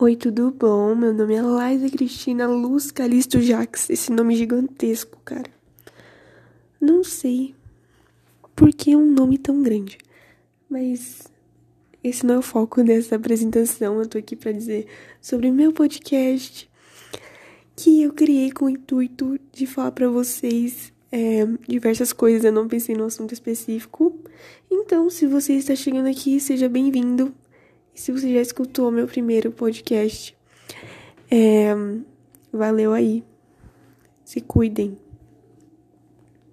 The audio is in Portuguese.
Oi, tudo bom? Meu nome é Laisa Cristina Luz Calisto Jax. Esse nome gigantesco, cara. Não sei por que um nome tão grande, mas esse não é o foco dessa apresentação. Eu tô aqui para dizer sobre o meu podcast que eu criei com o intuito de falar para vocês é, diversas coisas. Eu não pensei no assunto específico. Então, se você está chegando aqui, seja bem-vindo se você já escutou meu primeiro podcast, é, valeu aí. Se cuidem.